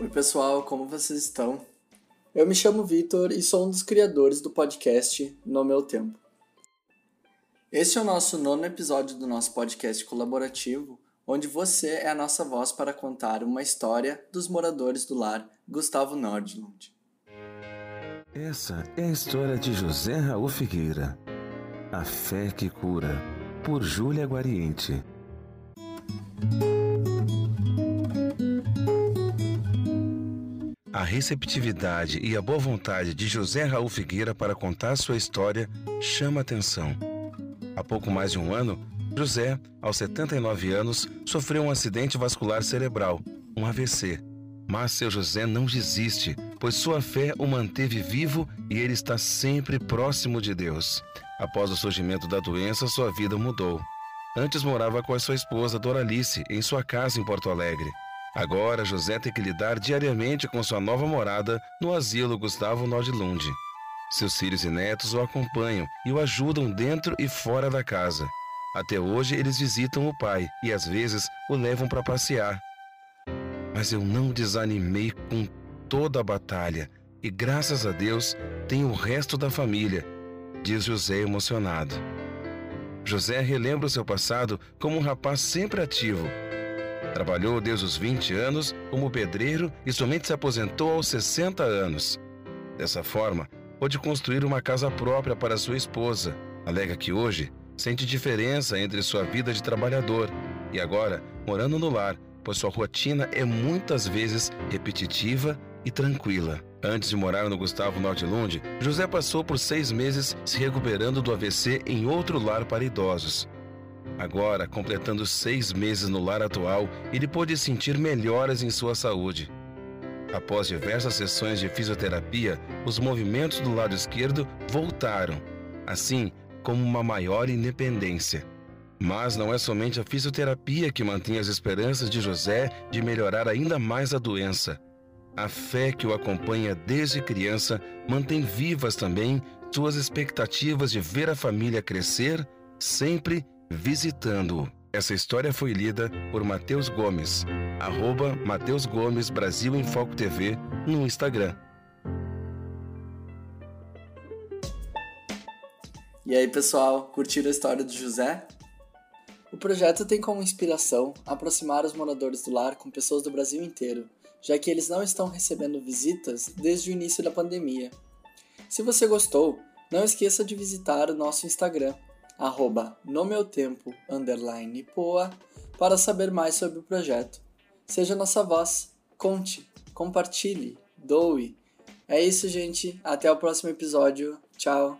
Oi, pessoal, como vocês estão? Eu me chamo Vitor e sou um dos criadores do podcast No Meu Tempo. Este é o nosso nono episódio do nosso podcast colaborativo, onde você é a nossa voz para contar uma história dos moradores do lar Gustavo Nordlund. Essa é a história de José Raul Figueira. A fé que cura, por Júlia Guariente. A receptividade e a boa vontade de José Raul Figueira para contar sua história chama atenção. Há pouco mais de um ano, José, aos 79 anos, sofreu um acidente vascular cerebral, um AVC. Mas seu José não desiste, pois sua fé o manteve vivo e ele está sempre próximo de Deus. Após o surgimento da doença, sua vida mudou. Antes morava com a sua esposa Doralice em sua casa em Porto Alegre. Agora, José tem que lidar diariamente com sua nova morada no asilo Gustavo Nordlund. Seus filhos e netos o acompanham e o ajudam dentro e fora da casa. Até hoje, eles visitam o pai e às vezes o levam para passear. Mas eu não desanimei com toda a batalha e, graças a Deus, tenho o resto da família, diz José emocionado. José relembra o seu passado como um rapaz sempre ativo Trabalhou desde os 20 anos como pedreiro e somente se aposentou aos 60 anos. Dessa forma, pôde construir uma casa própria para sua esposa. Alega que hoje sente diferença entre sua vida de trabalhador e agora morando no lar, pois sua rotina é muitas vezes repetitiva e tranquila. Antes de morar no Gustavo Nordlund, José passou por seis meses se recuperando do AVC em outro lar para idosos. Agora, completando seis meses no lar atual, ele pôde sentir melhoras em sua saúde. Após diversas sessões de fisioterapia, os movimentos do lado esquerdo voltaram, assim como uma maior independência. Mas não é somente a fisioterapia que mantém as esperanças de José de melhorar ainda mais a doença. A fé que o acompanha desde criança mantém vivas também suas expectativas de ver a família crescer, sempre visitando. Essa história foi lida por Matheus Gomes, arroba Matheus Gomes Brasil em Foco TV no Instagram. E aí, pessoal, curtiram a história do José? O projeto tem como inspiração aproximar os moradores do lar com pessoas do Brasil inteiro, já que eles não estão recebendo visitas desde o início da pandemia. Se você gostou, não esqueça de visitar o nosso Instagram, arroba no meu tempo, underline poa, para saber mais sobre o projeto. Seja nossa voz, conte, compartilhe, doe. É isso, gente. Até o próximo episódio. Tchau.